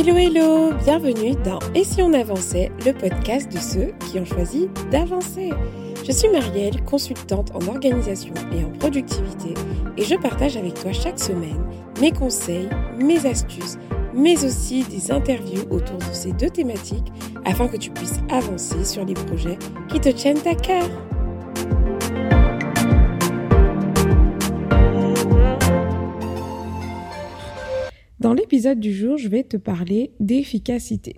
Hello hello, bienvenue dans Et si on avançait, le podcast de ceux qui ont choisi d'avancer. Je suis Marielle, consultante en organisation et en productivité et je partage avec toi chaque semaine mes conseils, mes astuces, mais aussi des interviews autour de ces deux thématiques afin que tu puisses avancer sur les projets qui te tiennent à cœur. Dans l'épisode du jour, je vais te parler d'efficacité.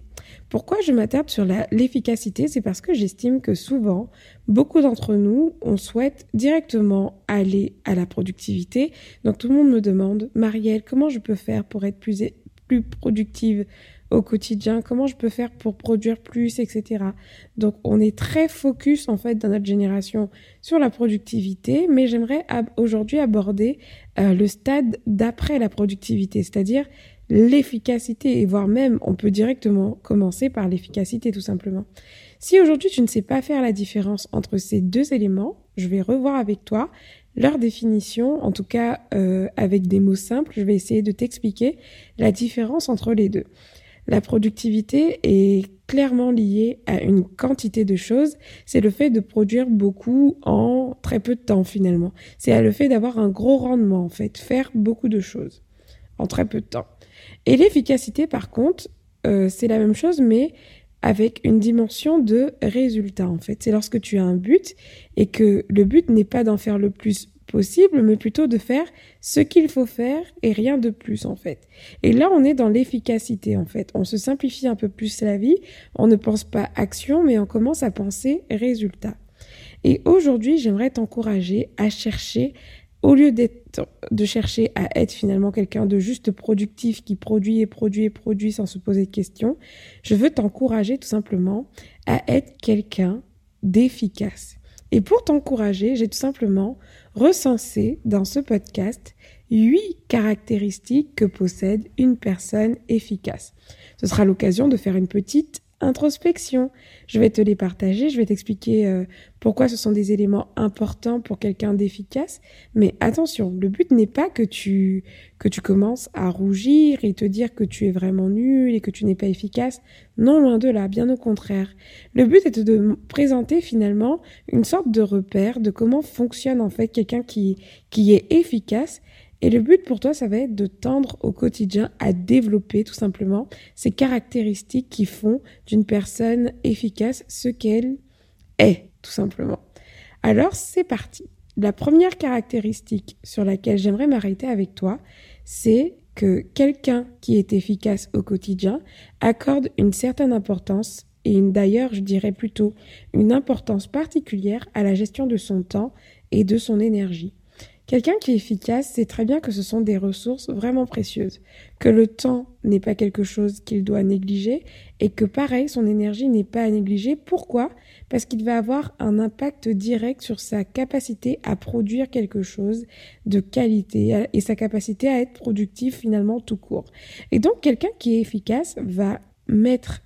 Pourquoi je m'attarde sur l'efficacité C'est parce que j'estime que souvent, beaucoup d'entre nous, on souhaite directement aller à la productivité. Donc tout le monde me demande, Marielle, comment je peux faire pour être plus, plus productive au quotidien, comment je peux faire pour produire plus, etc. Donc on est très focus en fait dans notre génération sur la productivité, mais j'aimerais aujourd'hui aborder euh, le stade d'après la productivité, c'est-à-dire l'efficacité, et voire même on peut directement commencer par l'efficacité tout simplement. Si aujourd'hui tu ne sais pas faire la différence entre ces deux éléments, je vais revoir avec toi leur définition, en tout cas euh, avec des mots simples, je vais essayer de t'expliquer la différence entre les deux. La productivité est clairement liée à une quantité de choses. C'est le fait de produire beaucoup en très peu de temps finalement. C'est le fait d'avoir un gros rendement en fait, faire beaucoup de choses en très peu de temps. Et l'efficacité par contre, euh, c'est la même chose mais avec une dimension de résultat en fait. C'est lorsque tu as un but et que le but n'est pas d'en faire le plus possible, mais plutôt de faire ce qu'il faut faire et rien de plus en fait. Et là, on est dans l'efficacité en fait. On se simplifie un peu plus la vie, on ne pense pas action, mais on commence à penser résultat. Et aujourd'hui, j'aimerais t'encourager à chercher, au lieu d'être, de chercher à être finalement quelqu'un de juste productif qui produit et produit et produit sans se poser de questions, je veux t'encourager tout simplement à être quelqu'un d'efficace. Et pour t'encourager, j'ai tout simplement recensé dans ce podcast huit caractéristiques que possède une personne efficace. Ce sera l'occasion de faire une petite introspection. Je vais te les partager, je vais t'expliquer euh, pourquoi ce sont des éléments importants pour quelqu'un d'efficace. Mais attention, le but n'est pas que tu que tu commences à rougir et te dire que tu es vraiment nul et que tu n'es pas efficace. Non, loin de là, bien au contraire. Le but est de présenter finalement une sorte de repère de comment fonctionne en fait quelqu'un qui qui est efficace et le but pour toi, ça va être de tendre au quotidien à développer tout simplement ces caractéristiques qui font d'une personne efficace ce qu'elle est, tout simplement. Alors, c'est parti. La première caractéristique sur laquelle j'aimerais m'arrêter avec toi, c'est que quelqu'un qui est efficace au quotidien accorde une certaine importance et d'ailleurs, je dirais plutôt une importance particulière à la gestion de son temps et de son énergie. Quelqu'un qui est efficace sait très bien que ce sont des ressources vraiment précieuses, que le temps n'est pas quelque chose qu'il doit négliger et que pareil, son énergie n'est pas à négliger. Pourquoi? Parce qu'il va avoir un impact direct sur sa capacité à produire quelque chose de qualité et sa capacité à être productif finalement tout court. Et donc quelqu'un qui est efficace va mettre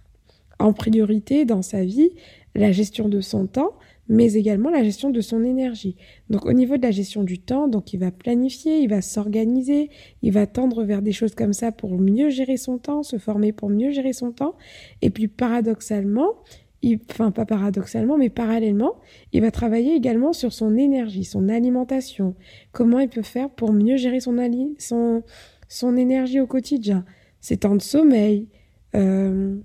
en priorité dans sa vie la gestion de son temps, mais également la gestion de son énergie. Donc au niveau de la gestion du temps, donc il va planifier, il va s'organiser, il va tendre vers des choses comme ça pour mieux gérer son temps, se former pour mieux gérer son temps. Et puis paradoxalement, il, enfin pas paradoxalement, mais parallèlement, il va travailler également sur son énergie, son alimentation, comment il peut faire pour mieux gérer son, son, son énergie au quotidien, ses temps de sommeil. Euh,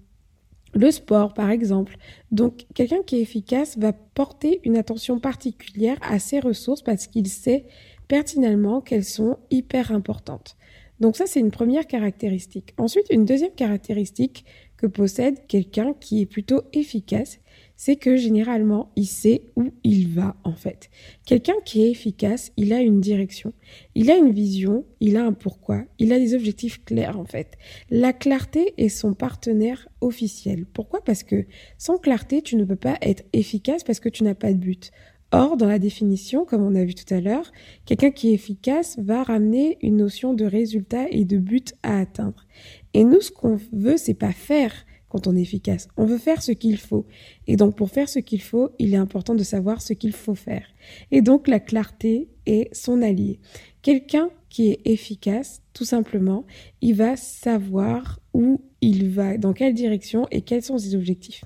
le sport, par exemple. Donc, quelqu'un qui est efficace va porter une attention particulière à ses ressources parce qu'il sait pertinemment qu'elles sont hyper importantes. Donc ça, c'est une première caractéristique. Ensuite, une deuxième caractéristique que possède quelqu'un qui est plutôt efficace, c'est que généralement, il sait où il va en fait. Quelqu'un qui est efficace, il a une direction, il a une vision, il a un pourquoi, il a des objectifs clairs en fait. La clarté est son partenaire officiel. Pourquoi? Parce que sans clarté, tu ne peux pas être efficace parce que tu n'as pas de but. Or, dans la définition, comme on a vu tout à l'heure, quelqu'un qui est efficace va ramener une notion de résultat et de but à atteindre. Et nous, ce qu'on veut, c'est pas faire quand on est efficace. On veut faire ce qu'il faut. Et donc, pour faire ce qu'il faut, il est important de savoir ce qu'il faut faire. Et donc, la clarté est son allié. Quelqu'un qui est efficace, tout simplement, il va savoir où il va dans quelle direction et quels sont ses objectifs.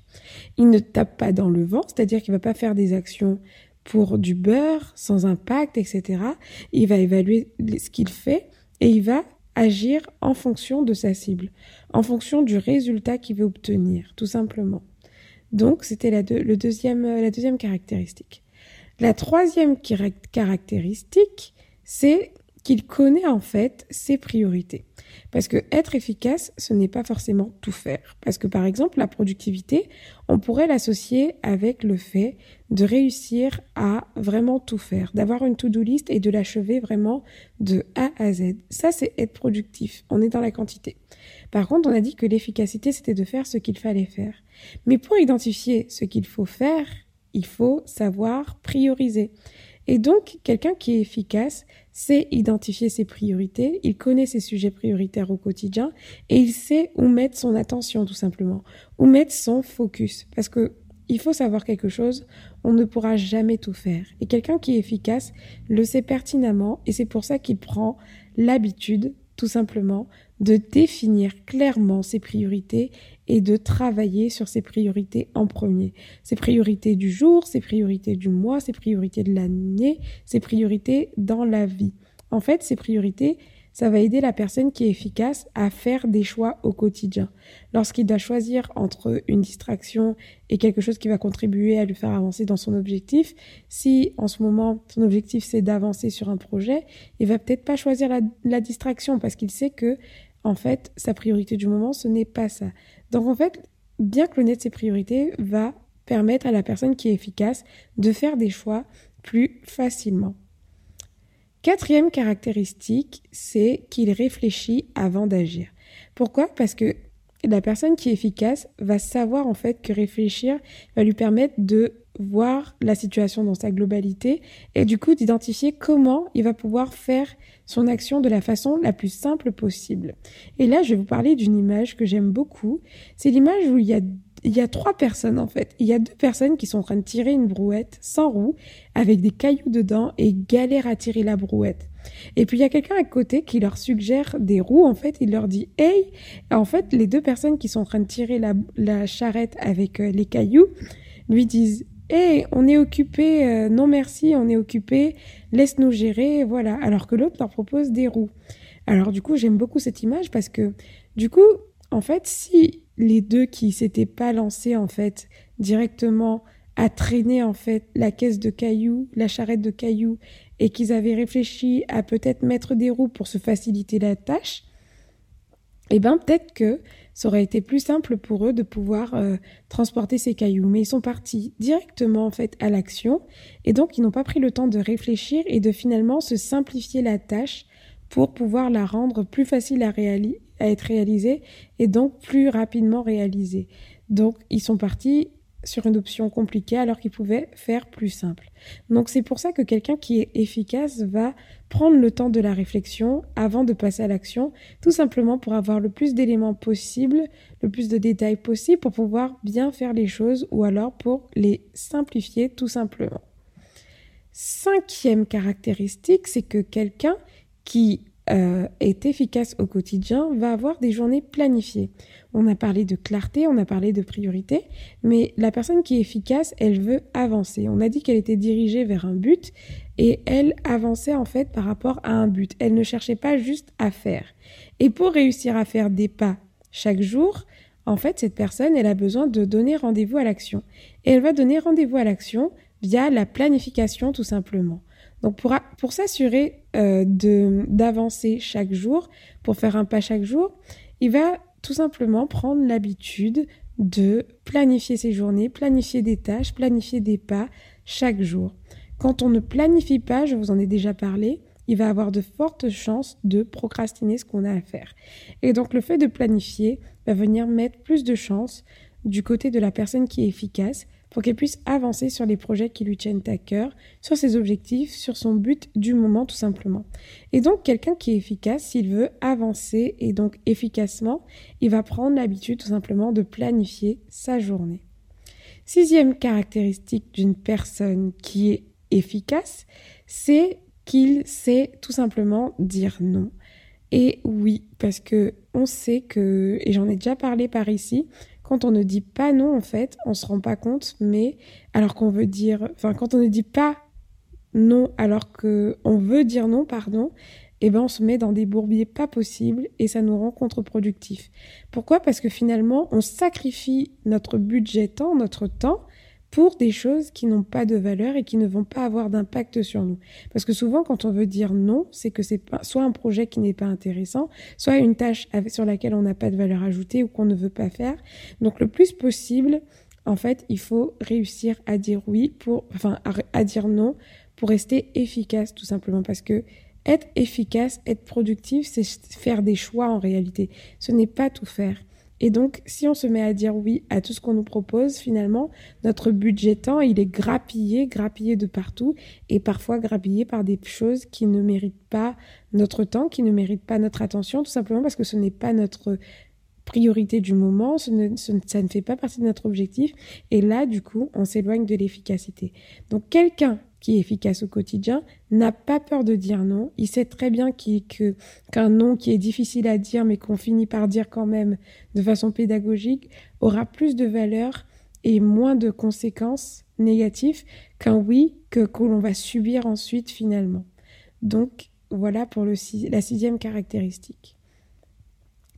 Il ne tape pas dans le vent, c'est-à-dire qu'il va pas faire des actions pour du beurre, sans impact, etc. Il va évaluer ce qu'il fait et il va agir en fonction de sa cible, en fonction du résultat qu'il veut obtenir, tout simplement. Donc, c'était la, la deuxième caractéristique. La troisième caractéristique, c'est qu'il connaît en fait ses priorités. Parce que être efficace, ce n'est pas forcément tout faire. Parce que par exemple, la productivité, on pourrait l'associer avec le fait de réussir à vraiment tout faire, d'avoir une to-do list et de l'achever vraiment de A à Z. Ça, c'est être productif. On est dans la quantité. Par contre, on a dit que l'efficacité, c'était de faire ce qu'il fallait faire. Mais pour identifier ce qu'il faut faire, il faut savoir prioriser. Et donc, quelqu'un qui est efficace, sait identifier ses priorités, il connaît ses sujets prioritaires au quotidien et il sait où mettre son attention tout simplement, où mettre son focus. Parce que il faut savoir quelque chose, on ne pourra jamais tout faire. Et quelqu'un qui est efficace le sait pertinemment et c'est pour ça qu'il prend l'habitude, tout simplement, de définir clairement ses priorités et de travailler sur ses priorités en premier. Ses priorités du jour, ses priorités du mois, ses priorités de l'année, ses priorités dans la vie. En fait, ces priorités, ça va aider la personne qui est efficace à faire des choix au quotidien. Lorsqu'il doit choisir entre une distraction et quelque chose qui va contribuer à lui faire avancer dans son objectif, si en ce moment son objectif c'est d'avancer sur un projet, il va peut-être pas choisir la, la distraction parce qu'il sait que en fait sa priorité du moment ce n'est pas ça. Donc en fait, bien connaître ses priorités va permettre à la personne qui est efficace de faire des choix plus facilement. Quatrième caractéristique, c'est qu'il réfléchit avant d'agir. Pourquoi? Parce que la personne qui est efficace va savoir en fait que réfléchir va lui permettre de voir la situation dans sa globalité et du coup d'identifier comment il va pouvoir faire son action de la façon la plus simple possible. Et là, je vais vous parler d'une image que j'aime beaucoup. C'est l'image où il y a il y a trois personnes en fait. Il y a deux personnes qui sont en train de tirer une brouette sans roue avec des cailloux dedans et galèrent à tirer la brouette. Et puis il y a quelqu'un à côté qui leur suggère des roues. En fait, il leur dit Hey En fait, les deux personnes qui sont en train de tirer la, la charrette avec euh, les cailloux lui disent Hey, on est occupé, euh, non merci, on est occupé, laisse-nous gérer, voilà. Alors que l'autre leur propose des roues. Alors du coup, j'aime beaucoup cette image parce que du coup, en fait, si les deux qui s'étaient pas lancés en fait directement à traîner en fait la caisse de cailloux, la charrette de cailloux et qu'ils avaient réfléchi à peut-être mettre des roues pour se faciliter la tâche, eh ben peut-être que ça aurait été plus simple pour eux de pouvoir euh, transporter ces cailloux. Mais ils sont partis directement en fait à l'action et donc ils n'ont pas pris le temps de réfléchir et de finalement se simplifier la tâche pour pouvoir la rendre plus facile à, à être réalisé et donc plus rapidement réalisé. Donc ils sont partis sur une option compliquée alors qu'ils pouvaient faire plus simple. Donc c'est pour ça que quelqu'un qui est efficace va prendre le temps de la réflexion avant de passer à l'action, tout simplement pour avoir le plus d'éléments possible, le plus de détails possible pour pouvoir bien faire les choses ou alors pour les simplifier tout simplement. Cinquième caractéristique, c'est que quelqu'un qui euh, est efficace au quotidien va avoir des journées planifiées. On a parlé de clarté, on a parlé de priorité, mais la personne qui est efficace, elle veut avancer. On a dit qu'elle était dirigée vers un but et elle avançait en fait par rapport à un but. Elle ne cherchait pas juste à faire. Et pour réussir à faire des pas chaque jour, en fait, cette personne, elle a besoin de donner rendez-vous à l'action. Et elle va donner rendez-vous à l'action via la planification tout simplement. Donc pour, pour s'assurer euh, d'avancer chaque jour, pour faire un pas chaque jour, il va tout simplement prendre l'habitude de planifier ses journées, planifier des tâches, planifier des pas chaque jour. Quand on ne planifie pas, je vous en ai déjà parlé, il va avoir de fortes chances de procrastiner ce qu'on a à faire. Et donc le fait de planifier va venir mettre plus de chances du côté de la personne qui est efficace pour qu'elle puisse avancer sur les projets qui lui tiennent à cœur, sur ses objectifs, sur son but du moment tout simplement. Et donc quelqu'un qui est efficace, s'il veut avancer et donc efficacement, il va prendre l'habitude tout simplement de planifier sa journée. Sixième caractéristique d'une personne qui est efficace, c'est qu'il sait tout simplement dire non. Et oui, parce que on sait que, et j'en ai déjà parlé par ici, quand on ne dit pas non, en fait, on se rend pas compte, mais alors qu'on veut dire, enfin, quand on ne dit pas non alors que on veut dire non, pardon, eh ben on se met dans des bourbiers pas possibles et ça nous rend contre-productif. Pourquoi? Parce que finalement, on sacrifie notre budget temps, notre temps, pour des choses qui n'ont pas de valeur et qui ne vont pas avoir d'impact sur nous. Parce que souvent, quand on veut dire non, c'est que c'est soit un projet qui n'est pas intéressant, soit une tâche sur laquelle on n'a pas de valeur ajoutée ou qu'on ne veut pas faire. Donc, le plus possible, en fait, il faut réussir à dire oui pour, enfin, à dire non pour rester efficace, tout simplement. Parce que être efficace, être productif, c'est faire des choix en réalité. Ce n'est pas tout faire. Et donc, si on se met à dire oui à tout ce qu'on nous propose, finalement, notre budget temps, il est grappillé, grappillé de partout, et parfois grappillé par des choses qui ne méritent pas notre temps, qui ne méritent pas notre attention, tout simplement parce que ce n'est pas notre priorité du moment, ça ne fait pas partie de notre objectif, et là, du coup, on s'éloigne de l'efficacité. Donc, quelqu'un qui est efficace au quotidien, n'a pas peur de dire non. Il sait très bien qu'un non qui est difficile à dire, mais qu'on finit par dire quand même de façon pédagogique, aura plus de valeur et moins de conséquences négatives qu'un oui que, que l'on va subir ensuite finalement. Donc voilà pour la sixième caractéristique.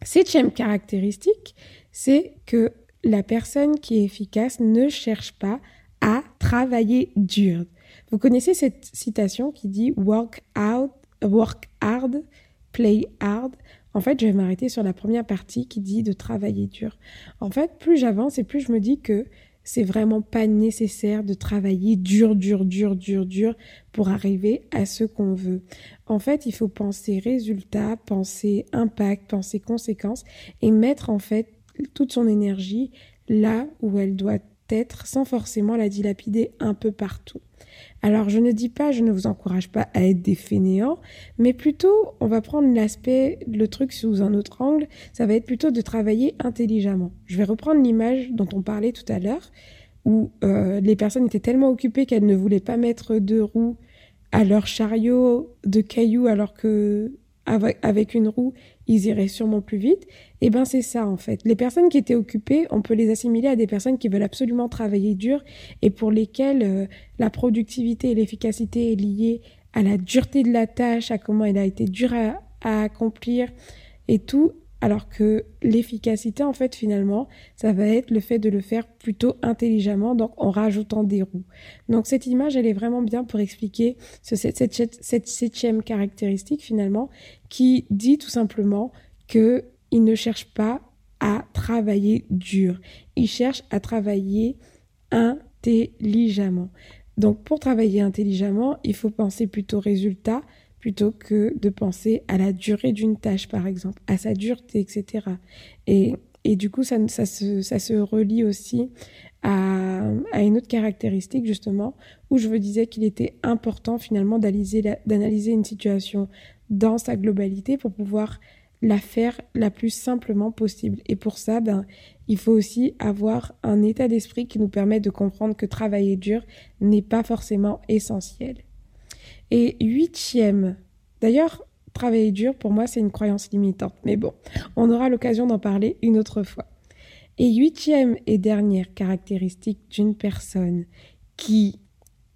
Septième caractéristique, c'est que la personne qui est efficace ne cherche pas à travailler dur. Vous connaissez cette citation qui dit work out, work hard, play hard. En fait, je vais m'arrêter sur la première partie qui dit de travailler dur. En fait, plus j'avance et plus je me dis que c'est vraiment pas nécessaire de travailler dur, dur, dur, dur, dur pour arriver à ce qu'on veut. En fait, il faut penser résultat, penser impact, penser conséquences et mettre en fait toute son énergie là où elle doit être sans forcément la dilapider un peu partout. Alors je ne dis pas, je ne vous encourage pas à être des fainéants, mais plutôt on va prendre l'aspect, le truc sous un autre angle, ça va être plutôt de travailler intelligemment. Je vais reprendre l'image dont on parlait tout à l'heure, où euh, les personnes étaient tellement occupées qu'elles ne voulaient pas mettre de roues à leur chariot de cailloux alors que avec une roue, ils iraient sûrement plus vite. Et eh ben c'est ça en fait. Les personnes qui étaient occupées, on peut les assimiler à des personnes qui veulent absolument travailler dur et pour lesquelles euh, la productivité et l'efficacité est liée à la dureté de la tâche, à comment elle a été dure à accomplir et tout, alors que l'efficacité, en fait, finalement, ça va être le fait de le faire plutôt intelligemment, donc en rajoutant des roues. Donc cette image, elle est vraiment bien pour expliquer cette, septième caractéristique, finalement, qui dit tout simplement que il ne cherche pas à travailler dur. Il cherche à travailler intelligemment. Donc pour travailler intelligemment, il faut penser plutôt résultat, plutôt que de penser à la durée d'une tâche, par exemple, à sa dureté, etc. Et, et du coup, ça, ça, se, ça se relie aussi à, à, une autre caractéristique, justement, où je vous disais qu'il était important, finalement, d'analyser une situation dans sa globalité pour pouvoir la faire la plus simplement possible. Et pour ça, ben, il faut aussi avoir un état d'esprit qui nous permet de comprendre que travailler dur n'est pas forcément essentiel. Et huitième, d'ailleurs, travailler dur, pour moi, c'est une croyance limitante. Mais bon, on aura l'occasion d'en parler une autre fois. Et huitième et dernière caractéristique d'une personne qui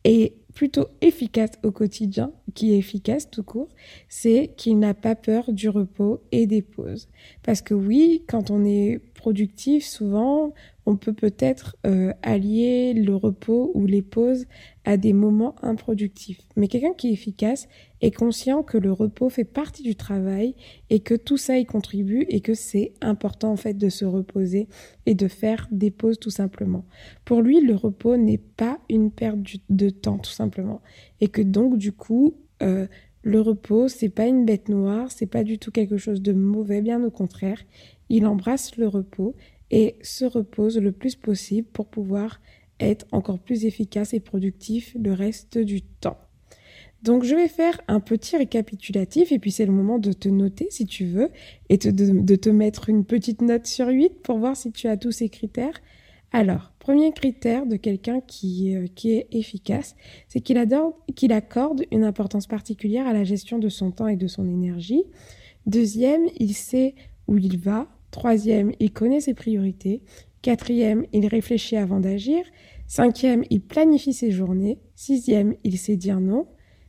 est plutôt efficace au quotidien, qui est efficace tout court, c'est qu'il n'a pas peur du repos et des pauses. Parce que oui, quand on est productif, souvent, on peut peut-être euh, allier le repos ou les pauses à des moments improductifs. Mais quelqu'un qui est efficace est conscient que le repos fait partie du travail et que tout ça y contribue et que c'est important en fait de se reposer et de faire des pauses tout simplement. Pour lui, le repos n'est pas une perte de temps tout simplement et que donc du coup euh, le repos, c'est pas une bête noire, c'est pas du tout quelque chose de mauvais, bien au contraire. Il embrasse le repos et se repose le plus possible pour pouvoir être encore plus efficace et productif le reste du temps. Donc je vais faire un petit récapitulatif et puis c'est le moment de te noter si tu veux et de, te mettre une petite note sur 8 pour voir si tu as tous ces critères. Alors, premier critère de quelqu'un qui, euh, qui est efficace, c'est qu'il qu'il accorde une importance particulière à la gestion de son temps et de son énergie. Deuxième, il sait où il va. Troisième, il connaît ses priorités. Quatrième, il réfléchit avant d'agir. Cinquième, il planifie ses journées. Sixième, il sait dire non.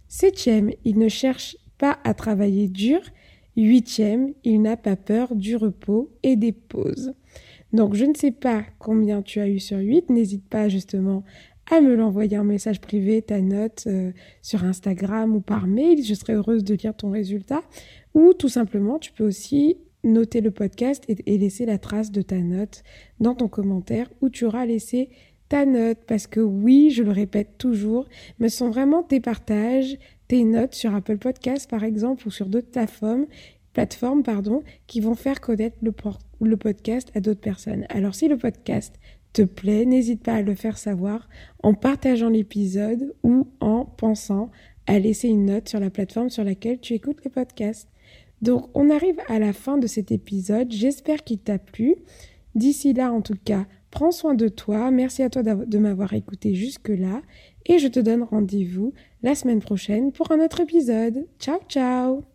Septième, il ne cherche pas à travailler dur. Huitième, il n'a pas peur du repos et des pauses. Donc je ne sais pas combien tu as eu sur 8, n'hésite pas justement à me l'envoyer en message privé, ta note euh, sur Instagram ou par mail, je serai heureuse de lire ton résultat. Ou tout simplement, tu peux aussi noter le podcast et, laisser la trace de ta note dans ton commentaire où tu auras laissé ta note parce que oui, je le répète toujours, mais sont vraiment tes partages, tes notes sur Apple Podcast par exemple ou sur d'autres plateformes, qui vont faire connaître le podcast à d'autres personnes. Alors si le podcast te plaît, n'hésite pas à le faire savoir en partageant l'épisode ou en pensant à laisser une note sur la plateforme sur laquelle tu écoutes le podcast. Donc on arrive à la fin de cet épisode, j'espère qu'il t'a plu. D'ici là en tout cas, prends soin de toi, merci à toi de m'avoir écouté jusque-là et je te donne rendez-vous la semaine prochaine pour un autre épisode. Ciao ciao